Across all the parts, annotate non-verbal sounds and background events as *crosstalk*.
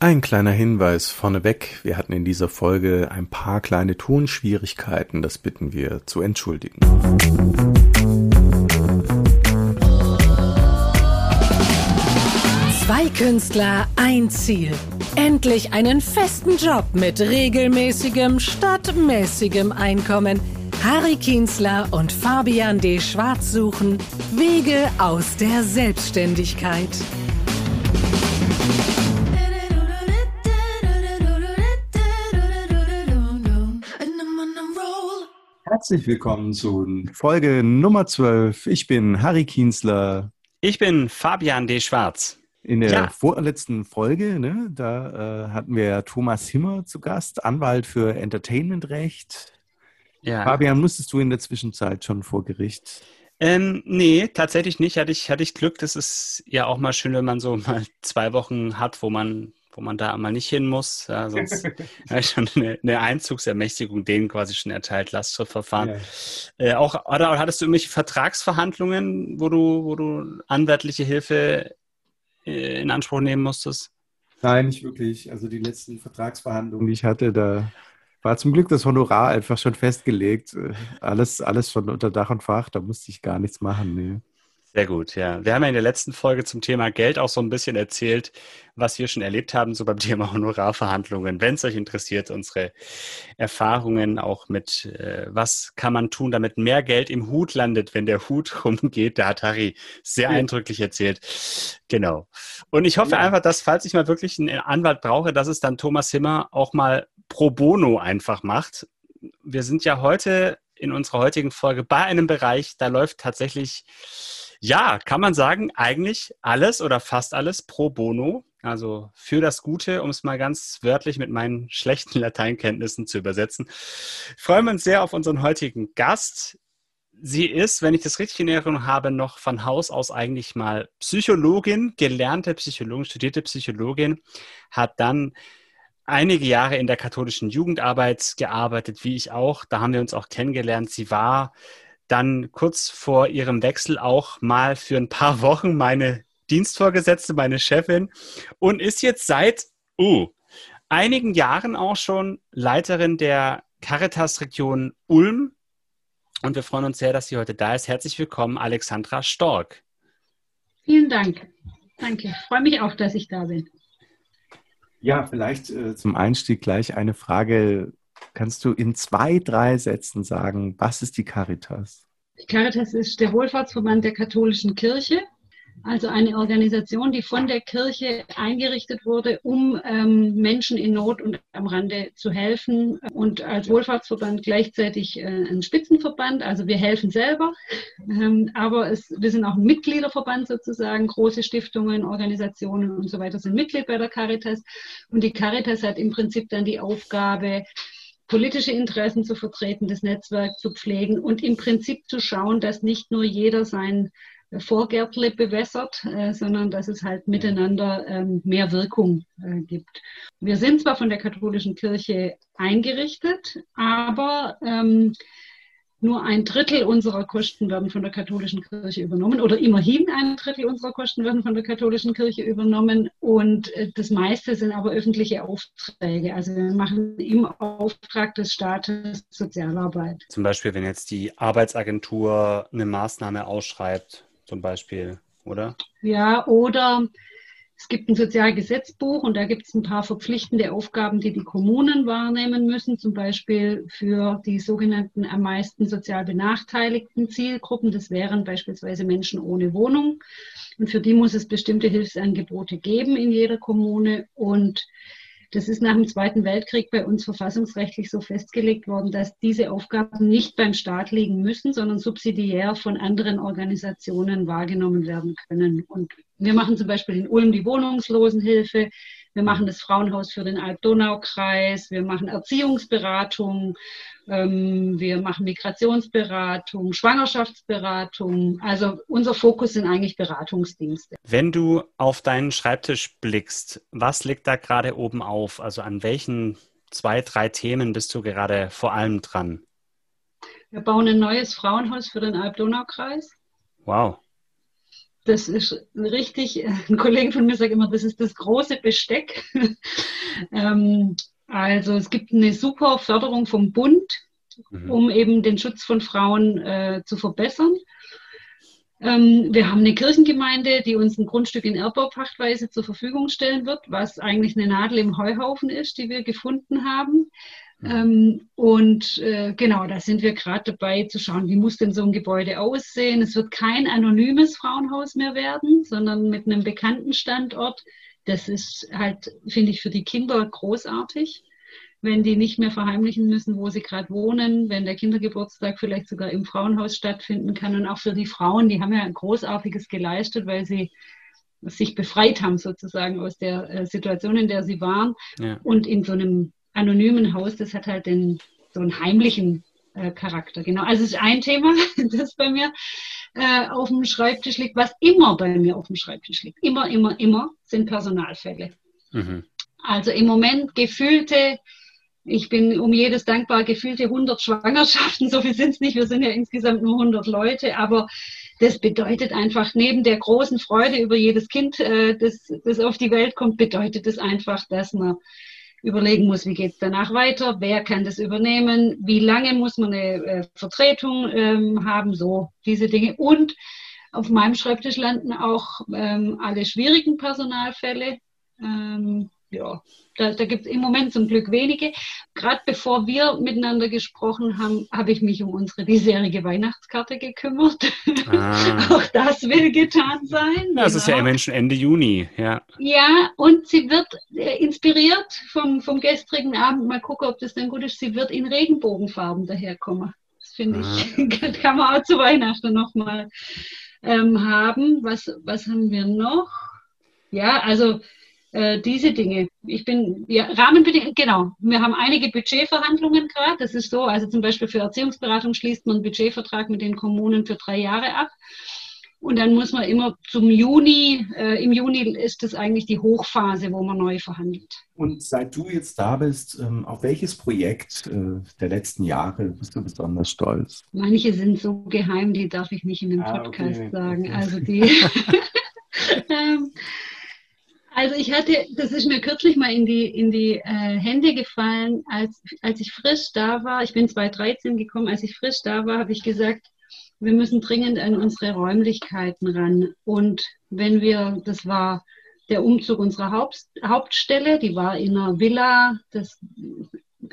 Ein kleiner Hinweis vorneweg. Wir hatten in dieser Folge ein paar kleine Tonschwierigkeiten. Das bitten wir zu entschuldigen. Zwei Künstler, ein Ziel. Endlich einen festen Job mit regelmäßigem statt mäßigem Einkommen. Harry Kienzler und Fabian D. Schwarz suchen Wege aus der Selbstständigkeit. Herzlich willkommen zu Folge Nummer 12. Ich bin Harry Kienzler. Ich bin Fabian D. Schwarz. In der ja. vorletzten Folge, ne, da äh, hatten wir Thomas Himmer zu Gast, Anwalt für Entertainmentrecht. Ja. Fabian, musstest du in der Zwischenzeit schon vor Gericht? Ähm, nee, tatsächlich nicht. Hatte ich, hatte ich Glück. Das ist ja auch mal schön, wenn man so *laughs* mal zwei Wochen hat, wo man wo man da mal nicht hin muss. Ja, sonst *laughs* habe ich schon eine, eine, Einzugsermächtigung denen quasi schon erteilt, Lastschriftverfahren. Ja. Äh, auch, oder hattest du irgendwelche Vertragsverhandlungen, wo du, wo du anwaltliche Hilfe äh, in Anspruch nehmen musstest? Nein, nicht wirklich. Also die letzten Vertragsverhandlungen, die ich hatte, da war zum Glück das Honorar einfach schon festgelegt. Äh, alles, alles schon unter Dach und Fach, da musste ich gar nichts machen. Nee. Sehr gut, ja. Wir haben ja in der letzten Folge zum Thema Geld auch so ein bisschen erzählt, was wir schon erlebt haben, so beim *laughs* Thema Honorarverhandlungen. Wenn es euch interessiert, unsere Erfahrungen auch mit, äh, was kann man tun, damit mehr Geld im Hut landet, wenn der Hut *laughs* rumgeht, da hat Harry sehr ja. eindrücklich erzählt. Genau. Und ich hoffe ja. einfach, dass, falls ich mal wirklich einen Anwalt brauche, dass es dann Thomas Himmer auch mal pro bono einfach macht. Wir sind ja heute in unserer heutigen Folge bei einem Bereich, da läuft tatsächlich ja, kann man sagen, eigentlich alles oder fast alles pro bono. Also für das Gute, um es mal ganz wörtlich mit meinen *laughs* schlechten Lateinkenntnissen zu übersetzen. Freuen wir uns sehr auf unseren heutigen Gast. Sie ist, wenn ich das richtig in Erinnerung habe, noch von Haus aus eigentlich mal Psychologin, gelernte Psychologin, studierte Psychologin, hat dann einige Jahre in der katholischen Jugendarbeit gearbeitet, wie ich auch. Da haben wir uns auch kennengelernt. Sie war dann kurz vor ihrem Wechsel auch mal für ein paar *laughs* Wochen meine Dienstvorgesetzte, meine Chefin und ist jetzt seit uh, einigen Jahren auch schon Leiterin der Caritas-Region Ulm. Und wir freuen uns sehr, dass sie heute da ist. Herzlich willkommen, Alexandra Stork. Vielen Dank. Danke. Ich freue mich auch, dass ich da bin. Ja, vielleicht äh, zum Einstieg gleich eine Frage Kannst du in zwei, drei Sätzen sagen, was ist die Caritas? Die Caritas ist der Wohlfahrtsverband der katholischen Kirche, also eine Organisation, die von der Kirche eingerichtet wurde, um ähm, Menschen in Not und am Rande zu helfen und als Wohlfahrtsverband gleichzeitig äh, ein Spitzenverband. Also wir helfen selber, ähm, aber es, wir sind auch ein Mitgliederverband sozusagen. Große Stiftungen, Organisationen und so weiter sind Mitglied bei der Caritas und die Caritas hat im Prinzip dann die Aufgabe, politische Interessen zu vertreten, das Netzwerk zu pflegen und im Prinzip zu schauen, dass nicht nur jeder sein Vorgärtle bewässert, äh, sondern dass es halt miteinander ähm, mehr Wirkung äh, gibt. Wir sind zwar von der katholischen Kirche eingerichtet, aber ähm, nur ein Drittel unserer Kosten werden von der katholischen Kirche übernommen oder immerhin ein Drittel unserer Kosten werden von der katholischen Kirche übernommen und äh, das meiste sind aber öffentliche Aufträge. Also wir machen im Auftrag des Staates Sozialarbeit. Zum Beispiel, wenn jetzt die Arbeitsagentur eine Maßnahme ausschreibt, zum Beispiel, oder? Ja, oder es gibt ein Sozialgesetzbuch und da gibt es ein paar verpflichtende Aufgaben, die die Kommunen wahrnehmen müssen, zum Beispiel für die sogenannten am meisten sozial benachteiligten Zielgruppen. Das wären beispielsweise Menschen ohne Wohnung. Und für die muss es bestimmte Hilfsangebote geben in jeder Kommune. Und das ist nach dem Zweiten Weltkrieg bei uns verfassungsrechtlich so festgelegt worden, dass diese Aufgaben nicht beim Staat liegen müssen, sondern subsidiär von anderen Organisationen wahrgenommen werden können. Und wir machen zum Beispiel in Ulm die Wohnungslosenhilfe. Wir machen das Frauenhaus für den Alb-Donau-Kreis. Wir machen Erziehungsberatung. Ähm, wir machen Migrationsberatung, Schwangerschaftsberatung. Also unser Fokus sind eigentlich Beratungsdienste. Wenn du auf deinen Schreibtisch blickst, was liegt da gerade oben auf? Also an welchen zwei, drei Themen bist du gerade vor allem dran? Wir bauen ein neues Frauenhaus für den Alb-Donau-Kreis. Wow. Das ist richtig, ein Kollege von mir sagt immer, das ist das große Besteck. *laughs* ähm, also es gibt eine super Förderung vom Bund, mhm. um eben den Schutz von Frauen äh, zu verbessern. Ähm, wir haben eine Kirchengemeinde, die uns ein Grundstück in Erbbaupachtweise zur Verfügung stellen wird, was eigentlich eine Nadel im Heuhaufen ist, die wir gefunden haben. Mhm. Ähm, und äh, genau, da sind wir gerade dabei zu schauen, wie muss denn so ein Gebäude aussehen. Es wird kein anonymes Frauenhaus mehr werden, sondern mit einem bekannten Standort. Das ist halt, finde ich, für die Kinder großartig wenn die nicht mehr verheimlichen müssen, wo sie gerade wohnen, wenn der Kindergeburtstag vielleicht sogar im Frauenhaus stattfinden kann und auch für die Frauen, die haben ja ein großartiges geleistet, weil sie sich befreit haben sozusagen aus der äh, Situation, in der sie waren. Ja. Und in so einem anonymen Haus, das hat halt den, so einen heimlichen äh, Charakter. Genau, also es ist ein Thema, *laughs* das bei mir äh, auf dem Schreibtisch liegt, was immer bei mir auf dem Schreibtisch liegt. Immer, immer, immer sind Personalfälle. Mhm. Also im Moment gefühlte ich bin um jedes dankbar gefühlte 100 Schwangerschaften. So viel sind es nicht. Wir sind ja insgesamt nur 100 Leute. Aber das bedeutet einfach, neben der großen Freude über jedes Kind, äh, das, das auf die Welt kommt, bedeutet es einfach, dass man überlegen muss, wie geht es danach weiter, wer kann das übernehmen, wie lange muss man eine äh, Vertretung ähm, haben, so diese Dinge. Und auf meinem Schreibtisch landen auch ähm, alle schwierigen Personalfälle. Ähm, ja, da, da gibt es im Moment zum Glück wenige. Gerade bevor wir miteinander gesprochen haben, habe ich mich um unsere diesjährige Weihnachtskarte gekümmert. Ah. *laughs* Auch das will getan sein. Das genau. ist ja genau. immerhin schon Ende Juni, ja. Ja, und sie wird äh, inspiriert vom, vom gestrigen Abend. Mal gucken, ob das dann gut ist. Sie wird in Regenbogenfarben daherkommen. Das finde ich, ah. *laughs* kann man auch zu Weihnachten nochmal ähm, haben. Was, was haben wir noch? Ja, also äh, diese Dinge. Ich bin, ja, Rahmenbedingungen, genau. Wir haben einige Budgetverhandlungen gerade. Das ist so, also zum Beispiel für Erziehungsberatung schließt man einen Budgetvertrag mit den Kommunen für drei Jahre ab. Und dann muss man immer zum Juni, äh, im Juni ist das eigentlich die Hochphase, wo man neu verhandelt. Und seit du jetzt da bist, ähm, auf welches Projekt äh, der letzten Jahre bist du besonders stolz? Manche sind so geheim, die darf ich nicht in dem ah, Podcast okay. sagen. Also *laughs* die. *laughs* ähm, also ich hatte, das ist mir kürzlich mal in die, in die äh, Hände gefallen, als, als ich frisch da war. Ich bin 2013 gekommen, als ich frisch da war, habe ich gesagt, wir müssen dringend an unsere Räumlichkeiten ran. Und wenn wir, das war der Umzug unserer Haupt, Hauptstelle, die war in einer Villa, das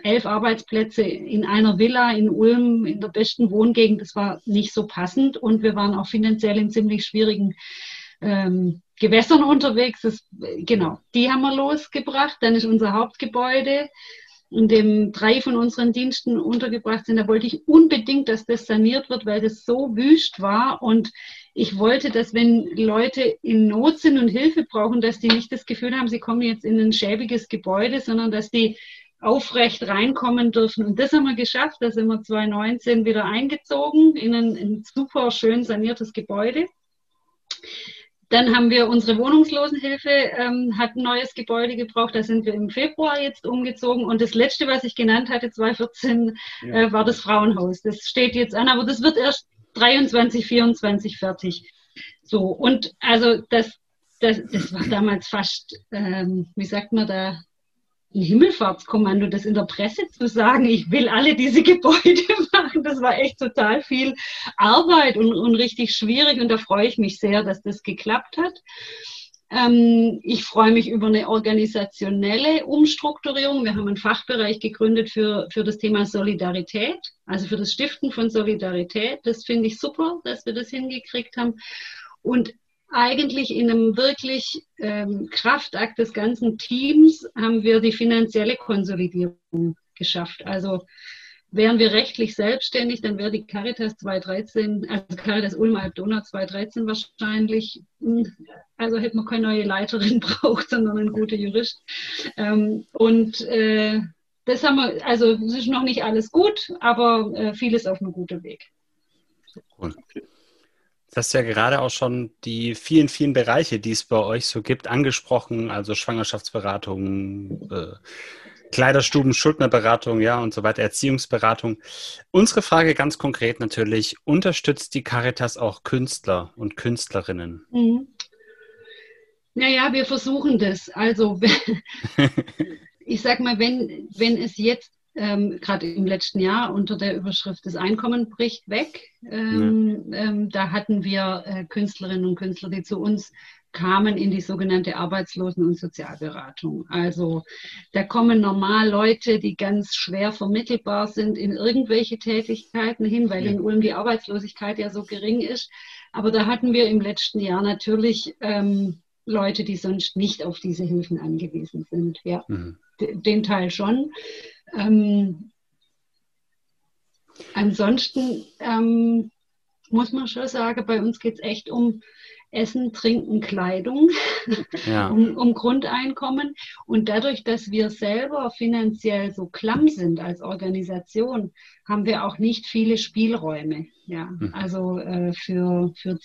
elf Arbeitsplätze in einer Villa in Ulm, in der besten Wohngegend, das war nicht so passend und wir waren auch finanziell in ziemlich schwierigen ähm, Gewässern unterwegs. Das, genau, die haben wir losgebracht. Dann ist unser Hauptgebäude, in dem drei von unseren Diensten untergebracht sind. Da wollte ich unbedingt, dass das saniert wird, weil das so wüst war. Und ich wollte, dass wenn Leute in Not sind und Hilfe brauchen, dass die nicht das Gefühl haben, sie kommen jetzt in ein schäbiges Gebäude, sondern dass die aufrecht reinkommen dürfen. Und das haben wir geschafft. Da sind wir 2019 wieder eingezogen in ein, ein super schön saniertes Gebäude. Dann haben wir unsere Wohnungslosenhilfe, ähm, hat ein neues Gebäude gebraucht. Da sind wir im Februar jetzt umgezogen. Und das letzte, was ich genannt hatte, 2014, ja. äh, war das Frauenhaus. Das steht jetzt an, aber das wird erst 23, 24 fertig. So, und also das, das, das war damals fast, ähm, wie sagt man da, ein Himmelfahrtskommando, das in der Presse zu sagen, ich will alle diese *laughs* Gebäude machen, das war echt total viel Arbeit und, und richtig schwierig und da freue ich mich sehr, dass das geklappt hat. Ähm, ich freue mich über eine organisationelle Umstrukturierung. Wir haben einen Fachbereich gegründet für, für das Thema Solidarität, also für das Stiften von Solidarität. Das finde ich super, dass wir das hingekriegt haben. Und eigentlich in einem wirklich ähm, Kraftakt des ganzen Teams haben wir die finanzielle Konsolidierung geschafft. Also wären wir rechtlich selbstständig, dann wäre die Caritas 2013, also Caritas Ulm Alb-Donau 2013 wahrscheinlich, hm, also hätte man keine neue Leiterin *laughs* braucht, sondern einen guten Jurist. Ähm, und äh, das haben wir, also es ist noch nicht alles gut, aber äh, vieles auf einem guten Weg. Cool. Du hast ja gerade auch schon die vielen, vielen Bereiche, die es bei euch so gibt, angesprochen, also Schwangerschaftsberatung, äh, Kleiderstuben, Schuldnerberatung, ja und so weiter, Erziehungsberatung. Unsere Frage ganz konkret natürlich, unterstützt die Caritas auch Künstler und Künstlerinnen? Mhm. Naja, wir versuchen das. Also *laughs* *laughs* ich sag mal, wenn, wenn es jetzt ähm, gerade im letzten Jahr unter der Überschrift Das Einkommen bricht weg. Ähm, ja. ähm, da hatten wir äh, Künstlerinnen und Künstler, die zu uns kamen in die sogenannte Arbeitslosen- und Sozialberatung. Also da kommen normal Leute, die ganz schwer vermittelbar sind in irgendwelche Tätigkeiten hin, weil ja. in Ulm die Arbeitslosigkeit ja so gering ist. Aber da hatten wir im letzten Jahr natürlich ähm, Leute, die sonst nicht auf diese Hilfen angewiesen sind. Ja, mhm. den Teil schon. Ähm, ansonsten ähm, muss man schon sagen, bei uns geht es echt um Essen, Trinken, Kleidung, *laughs* ja. um, um, Grundeinkommen. Und dadurch, dass wir selber finanziell so klamm sind als Organisation, haben wir auch nicht viele Spielräume. Ja, mhm. also äh, für, für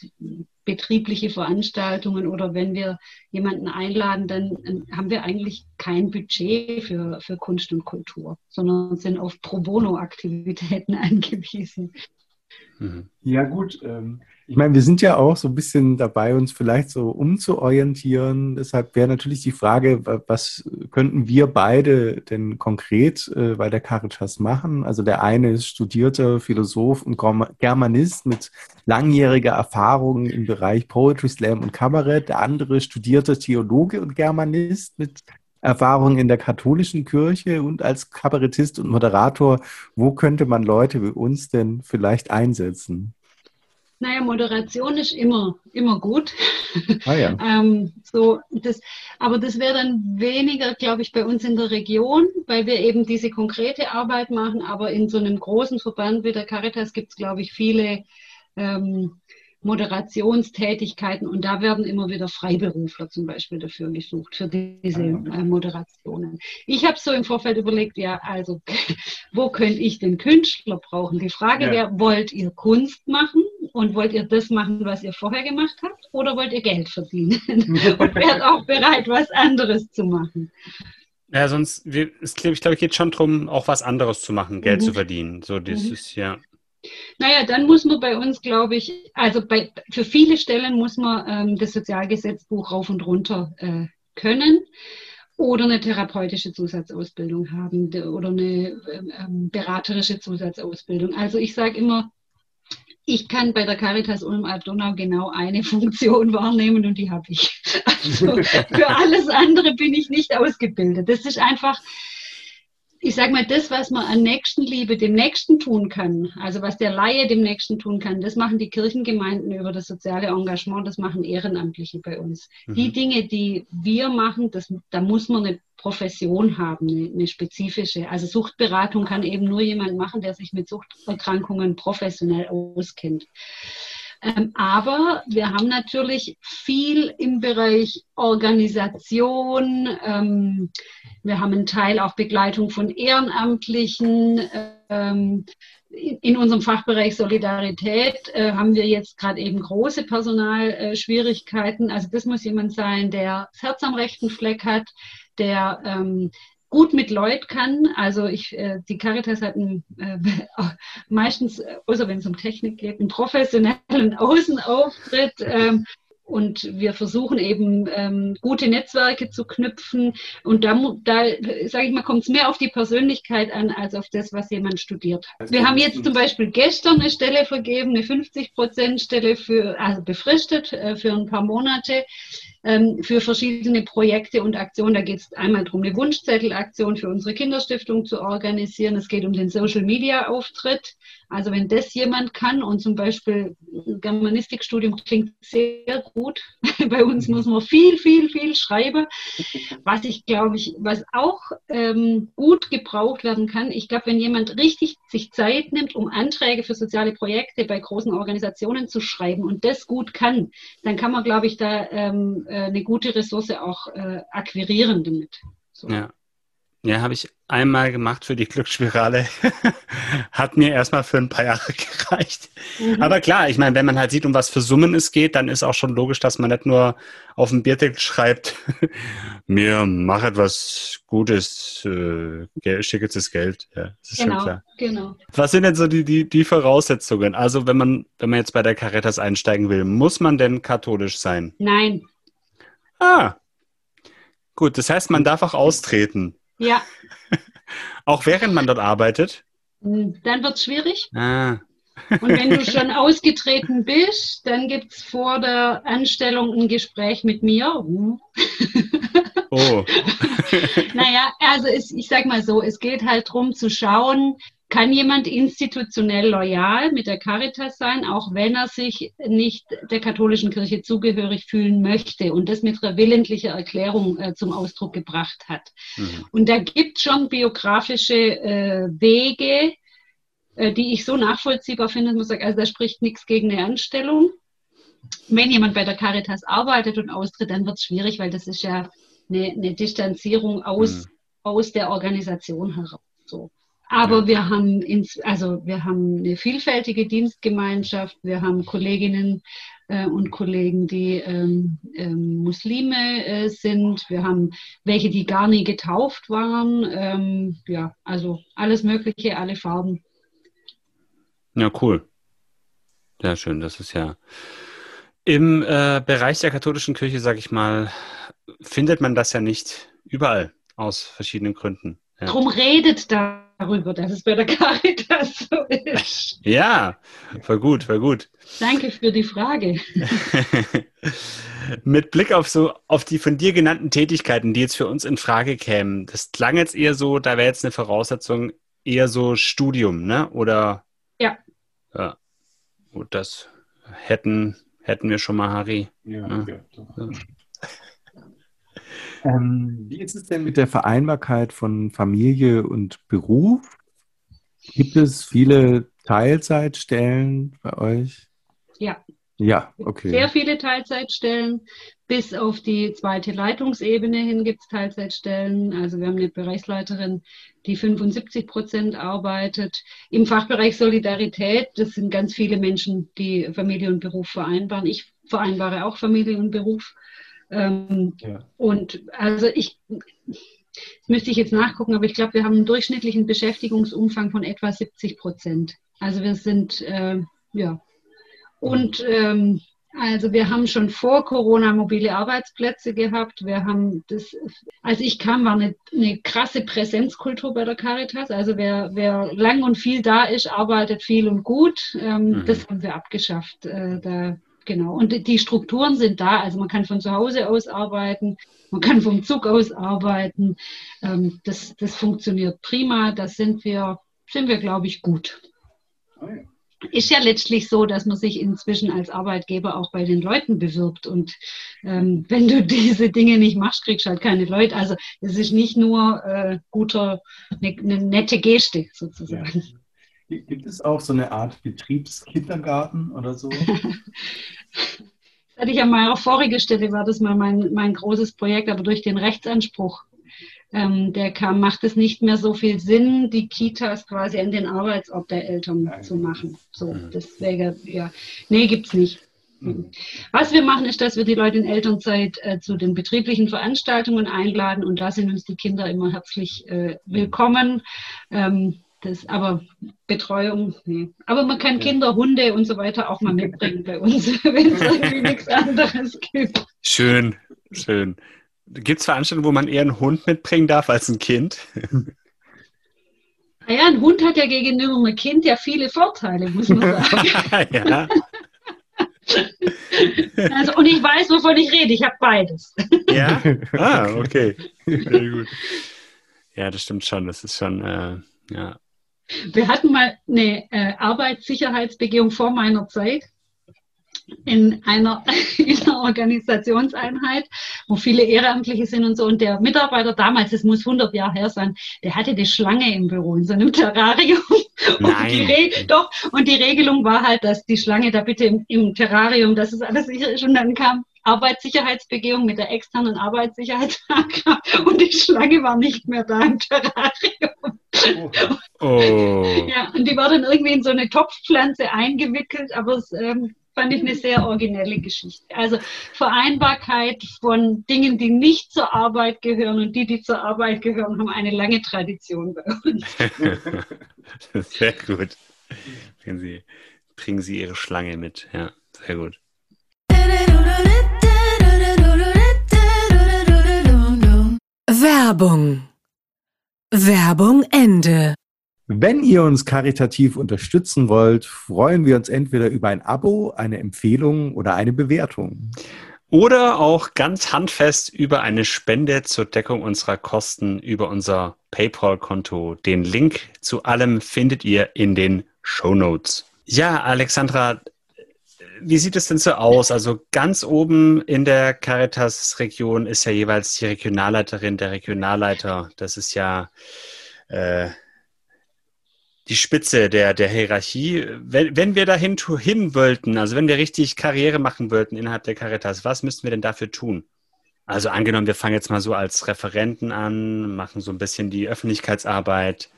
betriebliche Veranstaltungen oder wenn wir jemanden einladen, dann haben wir eigentlich kein Budget für, für Kunst und Kultur, sondern sind auf Pro Bono-Aktivitäten *laughs* angewiesen. Mhm. Ja, gut. Ähm, ich meine, wir sind ja auch so ein bisschen dabei, uns vielleicht so umzuorientieren. Deshalb wäre natürlich die Frage, was könnten wir beide denn konkret äh, bei der Caritas machen? Also der eine ist studierter Philosoph und Germanist mit langjähriger Erfahrung im Bereich Poetry Slam und Kabarett. Der andere studierter Theologe und Germanist mit Erfahrung in der katholischen Kirche und als Kabarettist und Moderator. Wo könnte man Leute wie uns denn vielleicht einsetzen? Naja, Moderation ist immer, immer gut. Ah, ja. *laughs* ähm, so, das, aber das wäre dann weniger, glaube ich, bei uns in der Region, weil wir eben diese konkrete Arbeit machen. Aber in so einem großen Verband wie der Caritas gibt es, glaube ich, viele ähm, Moderationstätigkeiten und da werden immer wieder Freiberufler zum Beispiel dafür gesucht, für diese äh, Moderationen. Ich habe so im Vorfeld überlegt, ja, also *laughs* wo könnte ich den Künstler brauchen? Die Frage ja. wäre, wollt ihr Kunst machen und wollt ihr das machen, was ihr vorher gemacht habt oder wollt ihr Geld verdienen *laughs* und wärt auch bereit, was anderes zu machen? Ja, sonst, es, ich glaube, geht schon darum, auch was anderes zu machen, Geld mhm. zu verdienen. So, das mhm. ist ja. Naja, dann muss man bei uns, glaube ich, also bei, für viele Stellen muss man ähm, das Sozialgesetzbuch rauf und runter äh, können oder eine therapeutische Zusatzausbildung haben oder eine ähm, beraterische Zusatzausbildung. Also ich sage immer, ich kann bei der Caritas Ulm Alb-Donau genau eine *laughs* Funktion wahrnehmen und die habe ich. Also für *laughs* alles andere bin ich nicht ausgebildet. Das ist einfach, ich sage mal, das, was man an Nächstenliebe dem Nächsten tun kann, also was der Laie dem Nächsten tun kann, das machen die Kirchengemeinden über das soziale Engagement, das machen Ehrenamtliche bei uns. Mhm. Die Dinge, die wir machen, das, da muss man eine Profession haben, eine, eine, spezifische. Also Suchtberatung kann eben nur jemand machen, der sich mit Suchterkrankungen professionell auskennt. Ähm, aber wir haben natürlich viel im Bereich Organisation. Ähm, wir haben einen Teil auch Begleitung von Ehrenamtlichen. Ähm, in unserem Fachbereich Solidarität äh, haben wir jetzt gerade eben große Personalschwierigkeiten. also das muss jemand sein, der das Herz am rechten Fleck hat, der ähm, gut mit Leuten kann. Also ich, äh, die Caritas hat einen, äh, *laughs* meistens, außer wenn es um Technik geht, einen professionellen Außenauftritt. Ähm, und wir versuchen eben ähm, gute Netzwerke zu knüpfen. Und da, da sage ich mal, kommt es mehr auf die Persönlichkeit an, als auf das, was jemand studiert hat. Wir haben jetzt zum Beispiel gestern eine Stelle vergeben, eine 50-Prozent-Stelle für, also befristet äh, für ein paar Monate ähm, für verschiedene Projekte und Aktionen. Da geht es einmal darum, eine Wunschzettelaktion für unsere Kinderstiftung zu organisieren. Es geht um den Social-Media-Auftritt. Also wenn das jemand kann und zum Beispiel Germanistikstudium klingt sehr gut. *laughs* Bei uns muss man viel, viel, viel schreiben. Was ich glaube ich, was auch ähm, gut gebraucht werden kann. Ich glaube, wenn jemand richtig sich Zeit nimmt, um Anträge für soziale Projekte bei großen Organisationen zu schreiben und das gut kann, dann kann man, glaube ich, da ähm, äh, eine gute Ressource auch äh, akquirieren damit. So. Ja. Ja, habe ich einmal gemacht für die Glücksspirale. *laughs* Hat mir erstmal für ein paar Jahre *laughs* gereicht. Mhm. Aber klar, ich meine, wenn man halt sieht, um was für Summen es geht, dann ist auch schon logisch, dass man nicht nur auf dem Bierdeckel schreibt, *laughs* mir mach etwas Gutes, äh, schick jetzt das Geld. Ja, das ist genau, schon klar. Genau. Was sind denn so die, die, die Voraussetzungen? Also wenn man, wenn man jetzt bei der Caritas einsteigen will, muss man denn katholisch sein? Nein. Ah. Gut, das heißt, man darf auch austreten. Ja. *laughs* Auch während man dort arbeitet? Hm, dann wird es schwierig. Ah. Und wenn du schon *laughs* ausgetreten bist, dann gibt es vor der Anstellung ein Gespräch mit mir. Hm. Oh. *laughs* naja, also es, ich sag mal so, es geht halt darum zu schauen, kann jemand institutionell loyal mit der Caritas sein, auch wenn er sich nicht der katholischen Kirche zugehörig fühlen möchte und das mit einer willentlicher Erklärung äh, zum Ausdruck gebracht hat. Mhm. Und da gibt es schon biografische äh, Wege, äh, die ich so nachvollziehbar finde, muss sagen, also da spricht nichts gegen eine Anstellung. Wenn jemand bei der Caritas arbeitet und austritt, dann wird es schwierig, weil das ist ja eine, eine Distanzierung aus, mhm. aus der Organisation heraus. So. Aber wir haben ins, also wir haben eine vielfältige Dienstgemeinschaft. Wir haben Kolleginnen äh, und Kollegen, die ähm, ähm, Muslime äh, sind. Wir haben welche, die gar nie getauft waren. Ähm, ja, also alles Mögliche, alle Farben. Ja, cool. Sehr schön. Das ist ja im äh, Bereich der katholischen Kirche, sage ich mal, findet man das ja nicht überall aus verschiedenen Gründen. Ja. Drum redet darüber, dass es bei der Caritas *laughs* so ist. Ja, voll gut, voll gut. Danke für die Frage. *laughs* Mit Blick auf so auf die von dir genannten Tätigkeiten, die jetzt für uns in Frage kämen, das klang jetzt eher so, da wäre jetzt eine Voraussetzung eher so Studium, ne? Oder? Ja. Ja. Gut, das hätten hätten wir schon mal, Harry. Ja, ne? ja. Ähm, wie ist es denn mit der Vereinbarkeit von Familie und Beruf? Gibt es viele Teilzeitstellen bei euch? Ja. Ja, okay. Sehr viele Teilzeitstellen. Bis auf die zweite Leitungsebene hin gibt es Teilzeitstellen. Also wir haben eine Bereichsleiterin, die 75 Prozent arbeitet. Im Fachbereich Solidarität, das sind ganz viele Menschen, die Familie und Beruf vereinbaren. Ich vereinbare auch Familie und Beruf. Ähm, ja. Und also ich, das müsste ich jetzt nachgucken, aber ich glaube, wir haben einen durchschnittlichen Beschäftigungsumfang von etwa 70 Prozent. Also wir sind, äh, ja. Und ähm, also wir haben schon vor Corona mobile Arbeitsplätze gehabt. Wir haben das, als ich kam, war eine, eine krasse Präsenzkultur bei der Caritas. Also wer, wer lang und viel da ist, arbeitet viel und gut. Ähm, mhm. Das haben wir abgeschafft. Äh, da Genau. Und die Strukturen sind da. Also man kann von zu Hause aus arbeiten, man kann vom Zug aus arbeiten. Ähm, das, das funktioniert prima. Da sind wir, sind wir, glaube ich, gut. Oh ja. Ist ja letztlich so, dass man sich inzwischen als Arbeitgeber auch bei den Leuten bewirbt. Und ähm, wenn du *laughs* diese Dinge nicht machst, kriegst du halt keine Leute. Also es ist nicht nur äh, guter, eine, eine nette Geste sozusagen. Ja. Gibt es auch so eine Art Betriebskindergarten oder so? *laughs* hatte ich an meiner vorigen Stelle, war das mal mein, mein großes Projekt, aber durch den Rechtsanspruch, ähm, der kam, macht es nicht mehr so viel Sinn, die Kitas quasi an den Arbeitsort der Eltern Nein. zu machen. So, mhm. deswegen, ja. Nee, gibt's nicht. Mhm. Was wir machen, ist, dass wir die Leute in Elternzeit äh, zu den betrieblichen Veranstaltungen einladen und da sind uns die Kinder immer herzlich äh, willkommen. Ähm, das, aber Betreuung, nee. Aber man kann ja. Kinder, Hunde und so weiter auch mal mitbringen bei uns, *laughs* wenn es *laughs* irgendwie nichts anderes gibt. Schön, schön. Gibt es Veranstaltungen, wo man eher einen Hund mitbringen darf als ein Kind? *laughs* Naja, ein Hund hat ja gegenüber einem Kind ja viele Vorteile, muss man sagen. ja. Also, und ich weiß, wovon ich rede. Ich habe beides. Ja? Ah, okay. Sehr gut. Ja, das stimmt schon. Das ist schon, äh, ja. Wir hatten mal eine äh, Arbeitssicherheitsbegehung vor meiner Zeit in einer, *laughs* in einer Organisationseinheit, wo viele Ehrenamtliche sind und so. Und der Mitarbeiter damals, das muss 100 Jahre her sein, der hatte die Schlange im Büro in so einem Terrarium. *laughs* Nein. Und doch, und die Regelung war halt, dass die Schlange da bitte im, im Terrarium, dass es alles sicher ist. Und dann kam Arbeitssicherheitsbegehung mit der externen Arbeitssicherheitsfachkraft *laughs* und die Schlange war nicht mehr da im Terrarium. Oh. Ja, und die war dann irgendwie in so eine Topfpflanze eingewickelt, aber es ähm, fand ich eine sehr originelle Geschichte. Also Vereinbarkeit von Dingen, die nicht zur Arbeit gehören und die, die zur Arbeit gehören, haben eine lange Tradition bei uns. *laughs* sehr gut. Bringen Sie, bringen Sie Ihre Schlange mit. Ja, sehr gut. Werbung. Werbung Ende. Wenn ihr uns karitativ unterstützen wollt, freuen wir uns entweder über ein Abo, eine Empfehlung oder eine Bewertung. Oder auch ganz handfest über eine Spende zur Deckung unserer Kosten über unser PayPal-Konto. Den Link zu allem findet ihr in den Show Notes. Ja, Alexandra, wie sieht es denn so aus? Also ganz oben in der Caritas-Region ist ja jeweils die Regionalleiterin, der Regionalleiter. Das ist ja äh, die Spitze der, der Hierarchie. Wenn, wenn wir dahin hin wollten, also wenn wir richtig Karriere machen wollten innerhalb der Caritas, was müssten wir denn dafür tun? Also angenommen, wir fangen jetzt mal so als Referenten an, machen so ein bisschen die Öffentlichkeitsarbeit.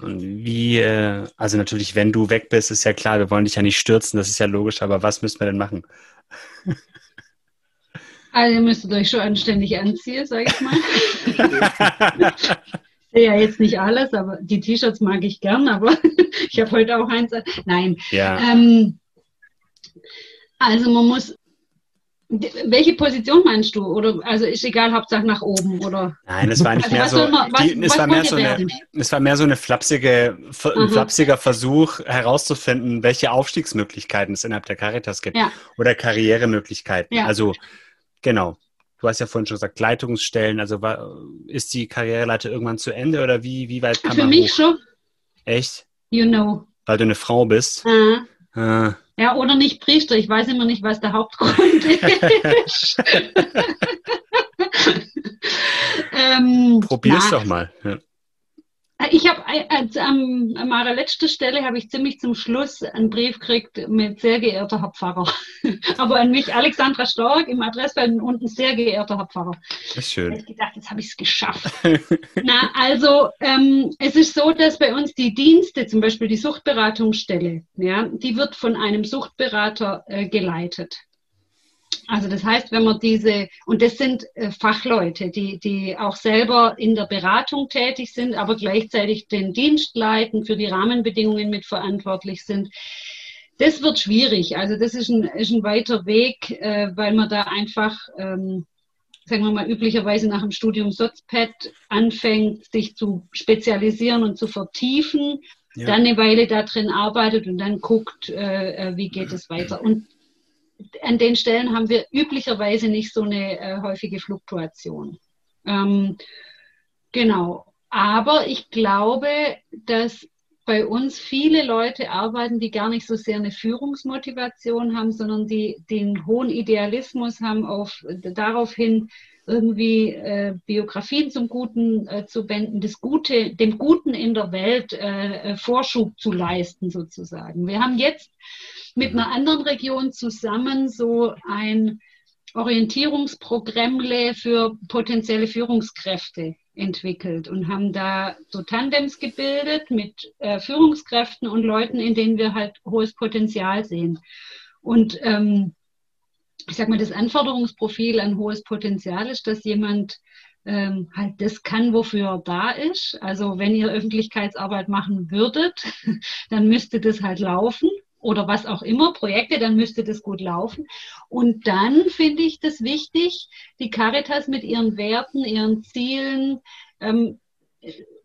Und wie, äh, also natürlich, wenn du weg bist, ist ja klar, wir wollen dich ja nicht stürzen, das ist ja logisch, aber was müssen wir denn machen? *laughs* Also ihr müsstet euch schon anständig anziehen, sage ich mal. *laughs* ja jetzt nicht alles, aber die T-Shirts mag ich gern, aber *laughs* ich habe heute auch eins. Nein. Ja. Ähm, also man muss. Welche Position meinst du? Oder also ist egal, Hauptsache nach oben oder? Nein, es war nicht also mehr so. Immer, was, die, es, war mehr so eine, es war mehr so eine flapsige, ein flapsiger Versuch herauszufinden, welche Aufstiegsmöglichkeiten es innerhalb der Caritas gibt ja. oder Karrieremöglichkeiten. Ja. Also genau. Du hast ja vorhin schon gesagt, Leitungsstellen. Also war, ist die Karriereleiter irgendwann zu Ende oder wie, wie weit kann Für man mich hoch? schon. Echt? You know. Weil du eine Frau bist? Uh. Ja, oder nicht Priester. Ich weiß immer nicht, was der Hauptgrund *laughs* ist. *laughs* *laughs* ähm, Probier's na, doch mal. Ja. Ich habe also an meiner letzten Stelle habe ich ziemlich zum Schluss einen Brief gekriegt mit sehr geehrter Herr Pfarrer. *laughs* Aber an mich Alexandra Stork im Adressfeld und ein sehr geehrter Herr Pfarrer. Das ist schön. Ich gedacht, jetzt habe ich es geschafft. *laughs* Na, also ähm, es ist so, dass bei uns die Dienste, zum Beispiel die Suchtberatungsstelle, ja, die wird von einem Suchtberater äh, geleitet. Also das heißt, wenn man diese, und das sind äh, Fachleute, die, die auch selber in der Beratung tätig sind, aber gleichzeitig den Dienst leiten, für die Rahmenbedingungen mitverantwortlich sind. Das wird schwierig. Also das ist ein, ist ein weiter Weg, äh, weil man da einfach, ähm, sagen wir mal, üblicherweise nach dem Studium Sozped anfängt, sich zu spezialisieren und zu vertiefen, ja. dann eine Weile da drin arbeitet und dann guckt, äh, äh wie geht es weiter. Und an den Stellen haben wir üblicherweise nicht so eine äh, häufige Fluktuation. Ähm, genau. Aber ich glaube, dass bei uns viele Leute arbeiten, die gar nicht so sehr eine Führungsmotivation haben, sondern die den hohen Idealismus haben, auf, daraufhin irgendwie äh, Biografien zum Guten äh, zu wenden, das Gute, dem Guten in der Welt äh, äh Vorschub zu leisten, sozusagen. Wir haben jetzt mit einer anderen Region zusammen so ein Orientierungsprogrammle für potenzielle Führungskräfte entwickelt und haben da so Tandems gebildet mit äh, Führungskräften und Leuten, in denen wir halt hohes Potenzial sehen. Und ähm, ich sag mal, das Anforderungsprofil an hohes Potenzial ist, dass jemand ähm, halt das kann, wofür er da ist. Also wenn ihr Öffentlichkeitsarbeit machen würdet, *laughs* dann müsste das halt laufen oder was auch immer, Projekte, dann müsste das gut laufen. Und dann finde ich das wichtig, die Caritas mit ihren Werten, ihren Zielen ähm,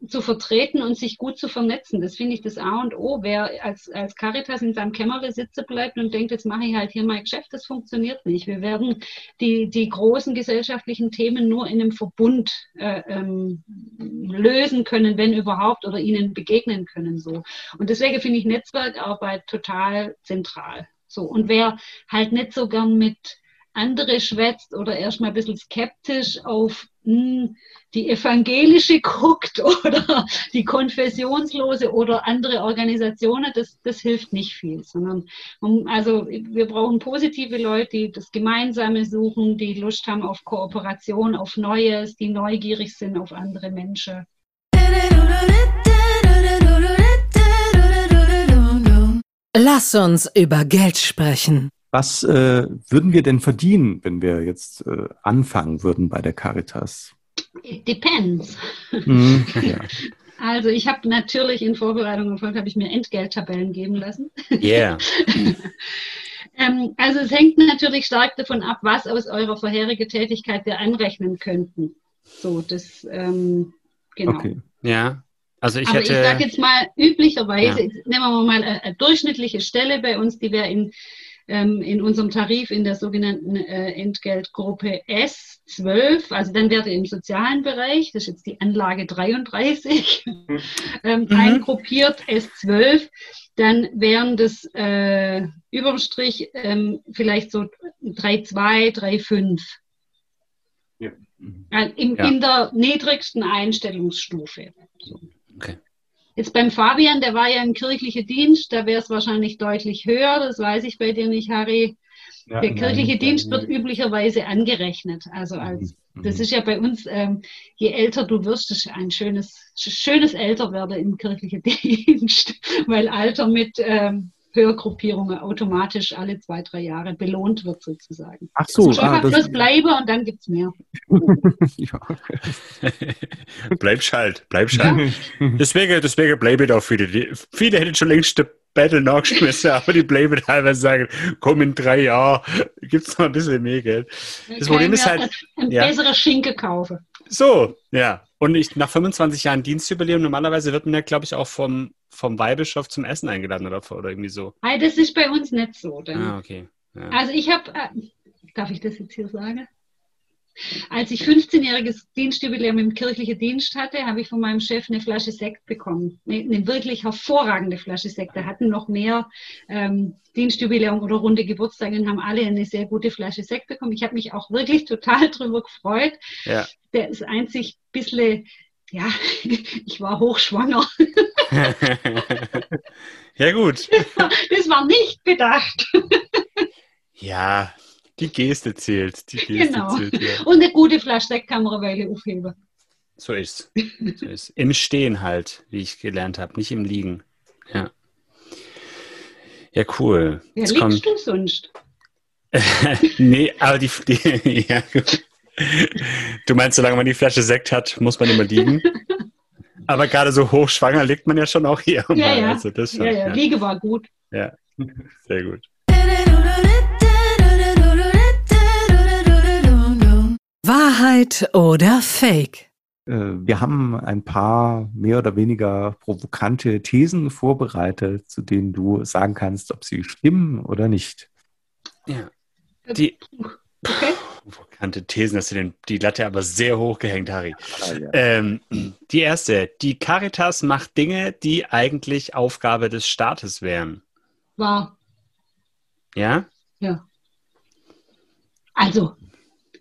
zu vertreten und sich gut zu vernetzen. Das finde ich das A und O. Wer als, als Caritas in seinem Kämmerle sitzen bleibt und denkt, jetzt mache ich halt hier mein Geschäft, das funktioniert nicht. Wir werden die, die großen gesellschaftlichen Themen nur in einem Verbund äh, ähm, lösen können, wenn überhaupt, oder ihnen begegnen können. So. Und deswegen finde ich Netzwerkarbeit total zentral. So. Und wer halt nicht so gern mit andere schwätzt oder erstmal ein bisschen skeptisch auf hm, die evangelische guckt *laughs* oder die konfessionslose oder andere Organisationen, das, das hilft nicht viel, sondern also wir brauchen positive Leute, die das Gemeinsame suchen, die Lust haben auf Kooperation, auf Neues, die neugierig sind auf andere Menschen. Lass uns über Geld sprechen. Was äh, würden wir denn verdienen, wenn wir jetzt äh, anfangen würden bei der Caritas? It depends. Mm, *laughs* ja. Also ich habe natürlich in Vorbereitung auf habe ich mir Entgelttabellen geben lassen. Yeah. *laughs* ähm, also es hängt natürlich stark davon ab, was aus eurer vorherigen Tätigkeit wir anrechnen könnten. So, das ähm, genau. Okay. Ja. Also ich Aber hätte, ich sage jetzt mal, üblicherweise, ja. nehmen wir mal eine, eine durchschnittliche Stelle bei uns, die wäre in in unserem Tarif in der sogenannten äh, Entgeltgruppe S12, also dann wäre im sozialen Bereich, das ist jetzt die Anlage 33, *laughs* ähm, mhm. eingruppiert S12, dann wären das äh, überm Strich ähm, vielleicht so 3,2, 3,5. Ja. Mhm. Äh, in, ja. in der niedrigsten Einstellungsstufe. So. Okay. Jetzt beim Fabian, der war ja im kirchlichen Dienst, da wäre es wahrscheinlich deutlich höher, das weiß ich bei dir nicht, Harry. Ja, der kirchliche nein, Dienst wird üblicherweise angerechnet. Also als mhm. das ist ja bei uns, ähm, je älter du wirst, ist ein schönes, schönes Älterwerden im kirchlichen *laughs* Dienst, weil Alter mit ähm, Hörgruppierungen automatisch alle zwei, drei Jahre belohnt wird sozusagen. Ach so. Also ah, das bleibe und dann gibt es mehr. *laughs* *laughs* bleib schalt, bleib schalt. deswegen, deswegen bleibe ich auch viele. Viele hätten schon längst die Battle nachgeschmissen, *laughs* aber die bleiben teilweise sagen, komm in drei Jahren, gibt es noch ein bisschen mehr Geld. Das Problem ist halt... Ein ja. besserer Schinke kaufen. So, ja. Und ich, nach 25 Jahren Dienstjubiläum, normalerweise wird man ja, glaube ich, auch vom vom Weihbischof zum Essen eingeladen oder, oder irgendwie so? Nein, das ist bei uns nicht so. Dann. Ah, okay. Ja. Also ich habe, äh, darf ich das jetzt hier sagen? Als ich 15-jähriges Dienstjubiläum im kirchlichen Dienst hatte, habe ich von meinem Chef eine Flasche Sekt bekommen. Eine, eine wirklich hervorragende Flasche Sekt. Da hatten noch mehr ähm, Dienstjubiläum oder runde Geburtstage und haben alle eine sehr gute Flasche Sekt bekommen. Ich habe mich auch wirklich *laughs* total drüber gefreut. Ja. Der ist einzig ein bisschen ja, *laughs* ich war hochschwanger. *laughs* ja, gut. *laughs* Das war, das war, nicht bedacht. ja, die Geste zählt. Die Geste genau. Zählt, ja. Und eine gute Flasche Sekt kann man eine Weile aufheben. So ist so ist Im Stehen halt, wie ich gelernt habe, nicht im Liegen. Ja. Ja, cool. Ja, liegst kommt... du sonst? nee, aber die, die ja, gut. Du meinst, solange man die Flasche Sekt hat, muss man immer liegen? *laughs* Aber gerade so hochschwanger liegt man ja schon auch hier. Ja, ja. Also das schon, ja, ja. Liege war gut. Ja, sehr gut. Wahrheit oder Fake? Äh, wir haben ein paar mehr oder weniger provokante Thesen vorbereitet, zu denen du sagen kannst, ob sie stimmen oder nicht. Ja. Die, Okay. Provokante Thesen, hast du den, die Latte aber sehr hoch gehängt, Harry. Ah, ja. ähm, die erste, die Caritas macht Dinge, die eigentlich Aufgabe des Staates wären. War. Ja? Ja. Also,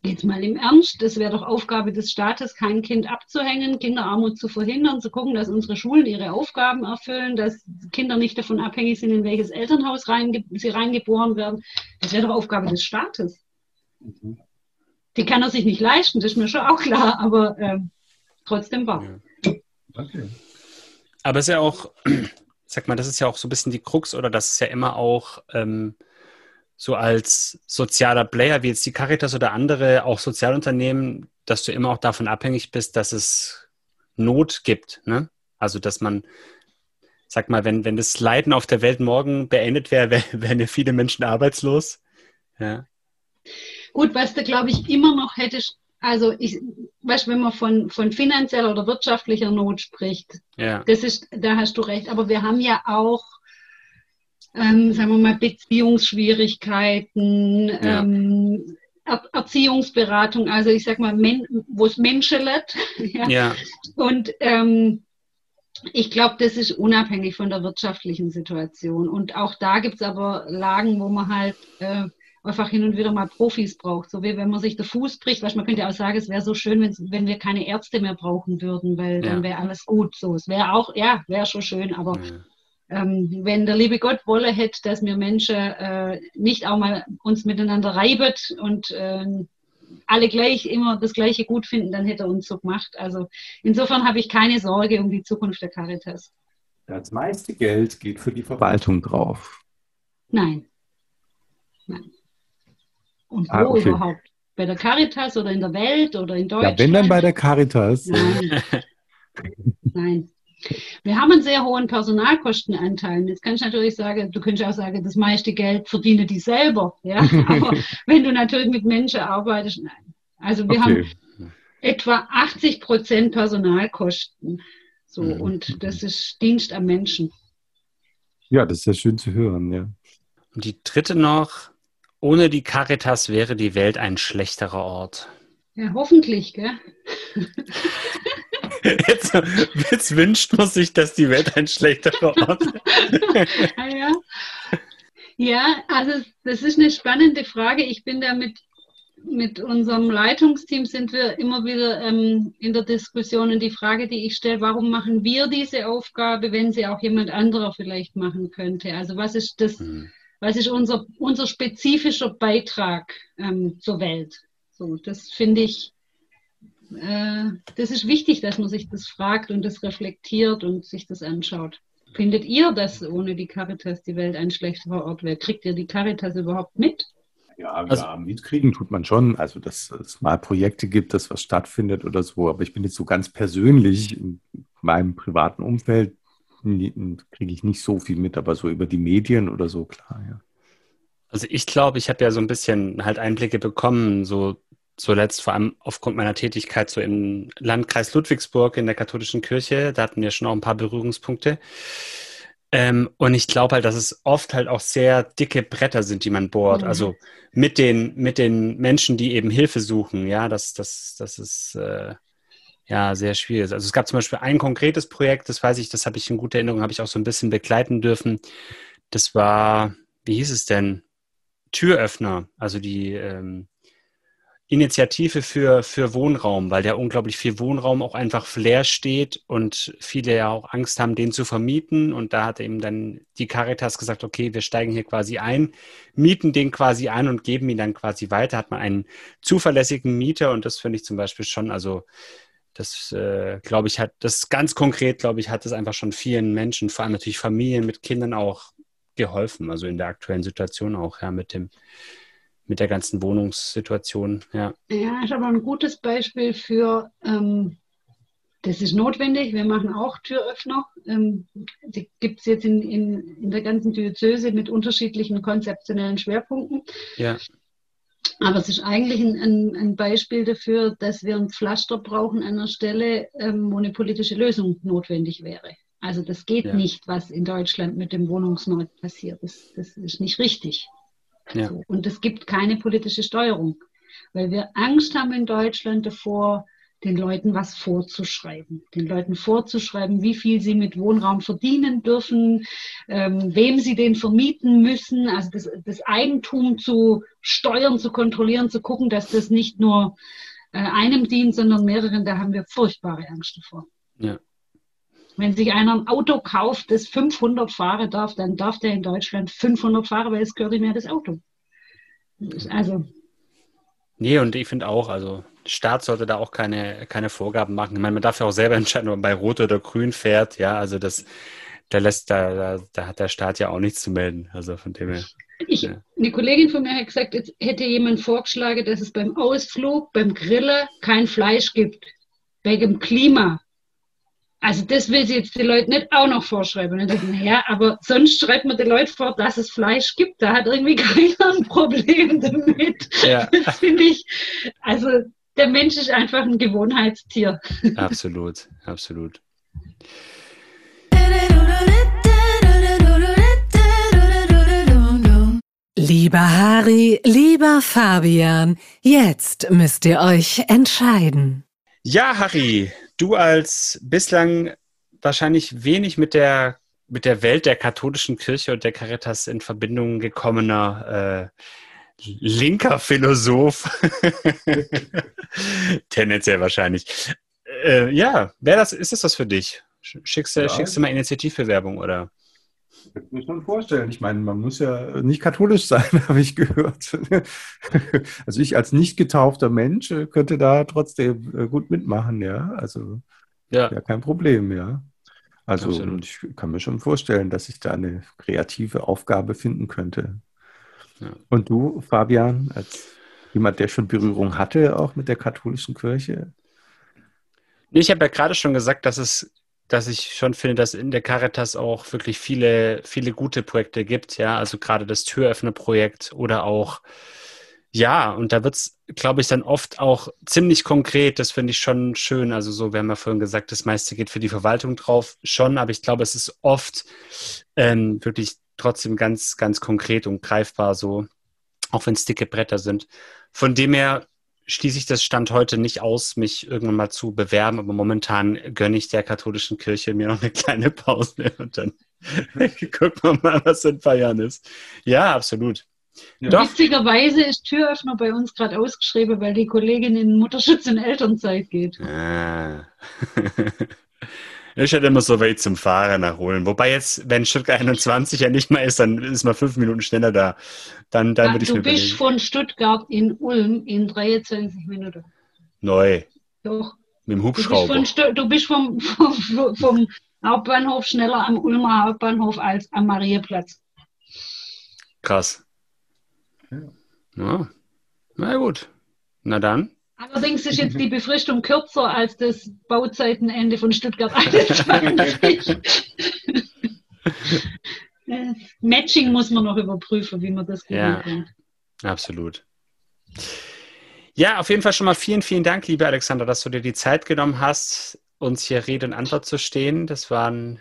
jetzt mal im Ernst, das wäre doch Aufgabe des Staates, kein Kind abzuhängen, Kinderarmut zu verhindern, zu gucken, dass unsere Schulen ihre Aufgaben erfüllen, dass Kinder nicht davon abhängig sind, in welches Elternhaus reinge sie reingeboren werden. Das wäre doch Aufgabe des Staates. Mhm. Die kann er sich nicht leisten, das ist mir schon auch klar, aber äh, trotzdem wahr. Ja. Okay. Aber es ist ja auch, *clears throat* sag mal, das ist ja auch so ein bisschen die Krux oder das ist ja immer auch ähm, so als sozialer Player wie jetzt die Caritas oder andere, auch Sozialunternehmen, dass du immer auch davon abhängig bist, dass es Not gibt. Ne? Also, dass man, sag mal, wenn, wenn das Leiden auf der Welt morgen beendet wäre, *laughs* wären ja viele Menschen arbeitslos. Ja. Gut, was du, glaube ich, immer noch hättest, also ich, weißt, wenn man von, von finanzieller oder wirtschaftlicher Not spricht, ja. das ist, da hast du recht. Aber wir haben ja auch, ähm, sagen wir mal, Beziehungsschwierigkeiten, ja. ähm, er Erziehungsberatung, also ich sag mal, wo es menschelt. *laughs* ja. ja. Und ähm, ich glaube, das ist unabhängig von der wirtschaftlichen Situation. Und auch da gibt es aber Lagen, wo man halt äh, einfach hin und wieder mal Profis braucht. So wie wenn man sich den Fuß bricht, weißt, man könnte auch sagen, es wäre so schön, wenn wir keine Ärzte mehr brauchen würden, weil ja. dann wäre alles gut. So, es wäre auch, ja, wäre schon schön, aber ja. ähm, wenn der liebe Gott wolle hätte, dass wir Menschen äh, nicht auch mal uns miteinander reibet und äh, alle gleich immer das Gleiche gut finden, dann hätte er uns so gemacht. Also insofern habe ich keine Sorge um die Zukunft der Caritas. Das meiste Geld geht für die Verwaltung drauf. Nein. Nein. Und ah, wo okay. überhaupt? Bei der Caritas oder in der Welt oder in Deutschland? Ja, wenn dann bei der Caritas. Nein. *laughs* Nein. Wir haben einen sehr hohen Personalkostenanteil. Jetzt kann ich natürlich sagen, du könntest auch sagen, das meiste Geld verdiene die selber. Ja? *laughs* Aber wenn du natürlich mit Menschen arbeitest, nein. Also wir okay. haben etwa 80 Prozent Personalkosten. So, mhm. und das ist Dienst am Menschen. Ja, das ist ja schön zu hören, ja. Und die dritte noch, ohne die Caritas wäre die Welt ein schlechterer Ort. Ja, hoffentlich, gell? *laughs* Jetzt, jetzt, wünscht man sich, dass die Welt ein schlechterer Ort ist. *laughs* Ah, ja. ja, also das ist eine spannende Frage. Ich bin da mit, mit unserem Leitungsteam sind wir immer wieder ähm, in der Diskussion und die Frage, die ich stelle, warum machen wir diese Aufgabe, wenn sie auch jemand anderer vielleicht machen könnte? Also was ist das, mhm. Was ist unser, unser spezifischer Beitrag ähm, zur Welt? So, das finde ich äh, das ist wichtig, dass man sich das fragt und das reflektiert und sich das anschaut. Findet ihr, dass ohne die Caritas die Welt ein schlechterer Ort wäre? Kriegt ihr die Caritas überhaupt mit? Ja, also, ja, mitkriegen tut man schon. Also, dass es mal Projekte gibt, dass was stattfindet oder so. Aber ich bin jetzt so ganz persönlich in meinem privaten Umfeld kriege ich nicht so viel mit, aber so über die Medien oder so, klar, ja. Also ich glaube, ich habe ja so ein bisschen halt Einblicke bekommen, so zuletzt vor allem aufgrund meiner Tätigkeit so im Landkreis Ludwigsburg in der katholischen Kirche. Da hatten wir schon auch ein paar Berührungspunkte. Ähm, und ich glaube halt, dass es oft halt auch sehr dicke Bretter sind, die man bohrt. Mhm. Also mit den, mit den Menschen, die eben Hilfe suchen. Ja, das, das, das ist äh, ja sehr schwierig. Also es gab zum Beispiel ein konkretes Projekt, das weiß ich, das habe ich in guter Erinnerung, habe ich auch so ein bisschen begleiten dürfen. Das war, wie hieß es denn? Türöffner. Also die ähm, Initiative für, für Wohnraum, weil der unglaublich viel Wohnraum auch einfach leer steht und viele ja auch Angst haben, den zu vermieten. Und da hat eben dann die Caritas gesagt, okay, wir steigen hier quasi ein, mieten den quasi ein und geben ihn dann quasi weiter. Hat man einen zuverlässigen Mieter und das finde ich zum Beispiel schon, also das äh, glaube ich hat, das ganz konkret, glaube ich, hat es einfach schon vielen Menschen, vor allem natürlich Familien mit Kindern auch geholfen, also in der aktuellen Situation auch, ja, mit dem mit der ganzen Wohnungssituation. Ja, ja ist aber ein gutes Beispiel für, ähm, das ist notwendig. Wir machen auch Türöffner. Ähm, die gibt es jetzt in, in, in der ganzen Diözese mit unterschiedlichen konzeptionellen Schwerpunkten. Ja. Aber es ist eigentlich ein, ein, ein, Beispiel dafür, dass wir ein Pflaster brauchen an einer Stelle, ähm, wo eine politische Lösung notwendig wäre. Also das geht ja. nicht, was in Deutschland mit dem Wohnungsmarkt passiert. Das, das ist nicht richtig. Ja. So. Und es gibt keine politische Steuerung, weil wir Angst haben in Deutschland davor, den Leuten was vorzuschreiben. Den Leuten vorzuschreiben, wie viel sie mit Wohnraum verdienen dürfen, ähm, wem sie den vermieten müssen, also das, das, Eigentum zu steuern, zu kontrollieren, zu gucken, dass das nicht nur äh, einem dient, sondern mehreren. Da haben wir furchtbare Angst davor. Ja. Wenn sich einer ein Auto kauft, das 500 fahren darf, dann darf der in Deutschland 500 fahren, weil es gehört ihm ja das Auto. Also. Nee, und ich finde auch, also Staat sollte da auch keine, keine Vorgaben machen. Ich meine, man darf ja auch selber *laughs* entscheiden, ob man bei Rot oder Grün fährt. Ja, also das, da lässt, da, da, da hat der Staat ja auch nichts zu melden. Also von dem her. Ich, ja. Eine Kollegin von mir hat gesagt, jetzt hätte jemand vorgeschlagen, dass es beim Ausflug, beim Grillen kein Fleisch gibt. Wegen dem Klima. Also das will sie jetzt die Leute nicht auch noch vorschreiben. Und ja, aber sonst schreibt man den Leuten vor, dass es Fleisch gibt. Da hat irgendwie *laughs* keiner ein Problem damit. Ja. Das finde ich, also der Mensch ist einfach ein Gewohnheitstier. Absolut, absolut. Lieber Harry, lieber Fabian, jetzt müsst ihr euch entscheiden. Ja, Harry, du als bislang wahrscheinlich wenig mit der, mit der Welt der katholischen Kirche und der Caritas in Verbindung gekommener äh, linker Philosoph. *laughs* Tendenziell wahrscheinlich. Äh, ja, wer das, ist das was für dich? Schickst du, ja. schickst du mal Initiativbewerbung oder? Ich kann mir schon vorstellen. Ich meine, man muss ja nicht katholisch sein, *laughs* habe ich gehört. *laughs* Also ich als nicht getaufter Mensch äh, könnte da trotzdem äh, gut mitmachen, ja. Also ja, ja kein Problem, ja. Also Absolut. ich kann mir schon vorstellen, dass ich da eine kreative Aufgabe finden könnte. Ja. Und du, Fabian, als jemand, der schon Berührung hatte, auch mit der katholischen Kirche? Ich habe ja gerade schon gesagt, dass es dass ich schon finde, dass in der Caritas auch wirklich viele, viele gute Projekte gibt, ja, also gerade das Türöffner-Projekt oder auch, ja, und da wird es, glaube ich, dann oft auch ziemlich konkret, das finde ich schon schön, also so, wir haben ja vorhin gesagt, das meiste geht für die Verwaltung drauf, schon, aber ich glaube, es ist oft ähm, wirklich trotzdem ganz, ganz konkret und greifbar so, auch wenn es dicke Bretter sind. Von dem her schließe ich das Stand heute nicht aus, mich irgendwann mal zu bewerben, aber momentan gönne ich der katholischen Kirche mir noch eine kleine Pause *laughs* und dann *laughs* gucken wir mal, was in ein paar Jahren ist. Ja, absolut. Ja. Witzigerweise ist Türöffner bei uns gerade ausgeschrieben, weil die Kollegin in Mutterschutz und Elternzeit geht. Ah. *laughs* Ist halt immer so weit zum Fahren nachholen. Wobei jetzt, wenn Stuttgart 21 ja nicht mehr ist, dann ist man fünf Minuten schneller da. Dann, dann ja, würde ich Du mir bist überlegen. von Stuttgart in Ulm in 23 Minuten. Neu. Doch. Mit dem Hubschrauber. Du bist, von, du bist vom, vom, vom, Hauptbahnhof schneller am Ulmer Hauptbahnhof als am Marieplatz. Krass. Ja. Na gut. Na dann. Allerdings ist jetzt die Befristung kürzer als das Bauzeitenende von Stuttgart *laughs* 21. Äh, Matching muss man noch überprüfen, wie man das ja, kann. Absolut. Ja, auf jeden Fall schon mal vielen, vielen Dank, liebe Alexander, dass du dir die Zeit genommen hast, uns hier Rede und Antwort zu stehen. Das waren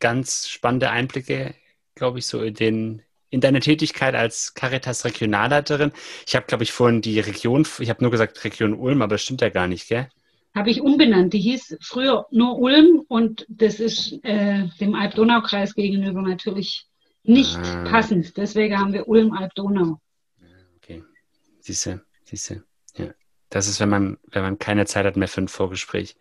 ganz spannende Einblicke, glaube ich, so in den in deine Tätigkeit als Caritas Regionalleiterin. Ich habe, glaube ich, vorhin die Region, ich habe nur gesagt Region Ulm, aber das stimmt ja gar nicht, gell? Habe ich umbenannt. Die hieß früher nur Ulm und das ist äh, dem Alb-Donau-Kreis gegenüber natürlich nicht ah. passend. Deswegen haben wir Ulm-Alb-Donau. Okay, siehste, siehste. Ja. Das ist, wenn man, wenn man keine Zeit hat mehr für ein Vorgespräch.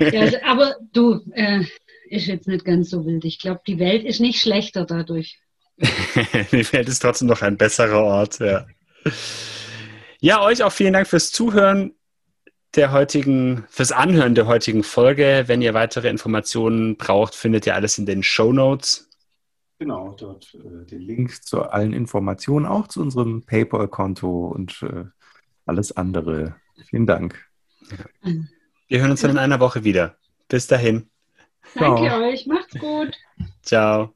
ja, also, aber du, äh, ist jetzt nicht ganz so wild. Ich glaube, die Welt ist nicht schlechter dadurch. *laughs* die Welt ist trotzdem noch ein besserer Ort, ja. Ja, euch auch vielen Dank fürs Zuhören der heutigen, fürs Anhören der heutigen Folge. Wenn ihr weitere Informationen braucht, findet ihr alles in den Show Notes. Genau, dort äh, den Link zu allen Informationen, auch zu unserem PayPal-Konto und äh, alles andere. Vielen Dank. Wir hören uns dann in einer Woche wieder. Bis dahin. Danke Ciao. euch, macht's gut. Ciao.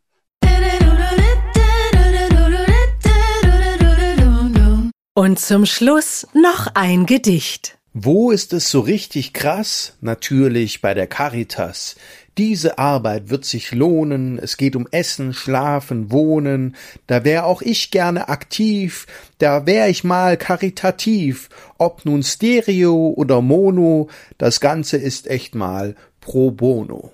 Und zum Schluss noch ein Gedicht. Wo ist es so richtig krass? Natürlich bei der Caritas. Diese Arbeit wird sich lohnen, es geht um Essen, Schlafen, Wohnen, da wär auch ich gerne aktiv, da wär ich mal karitativ, ob nun Stereo oder Mono, das Ganze ist echt mal pro bono.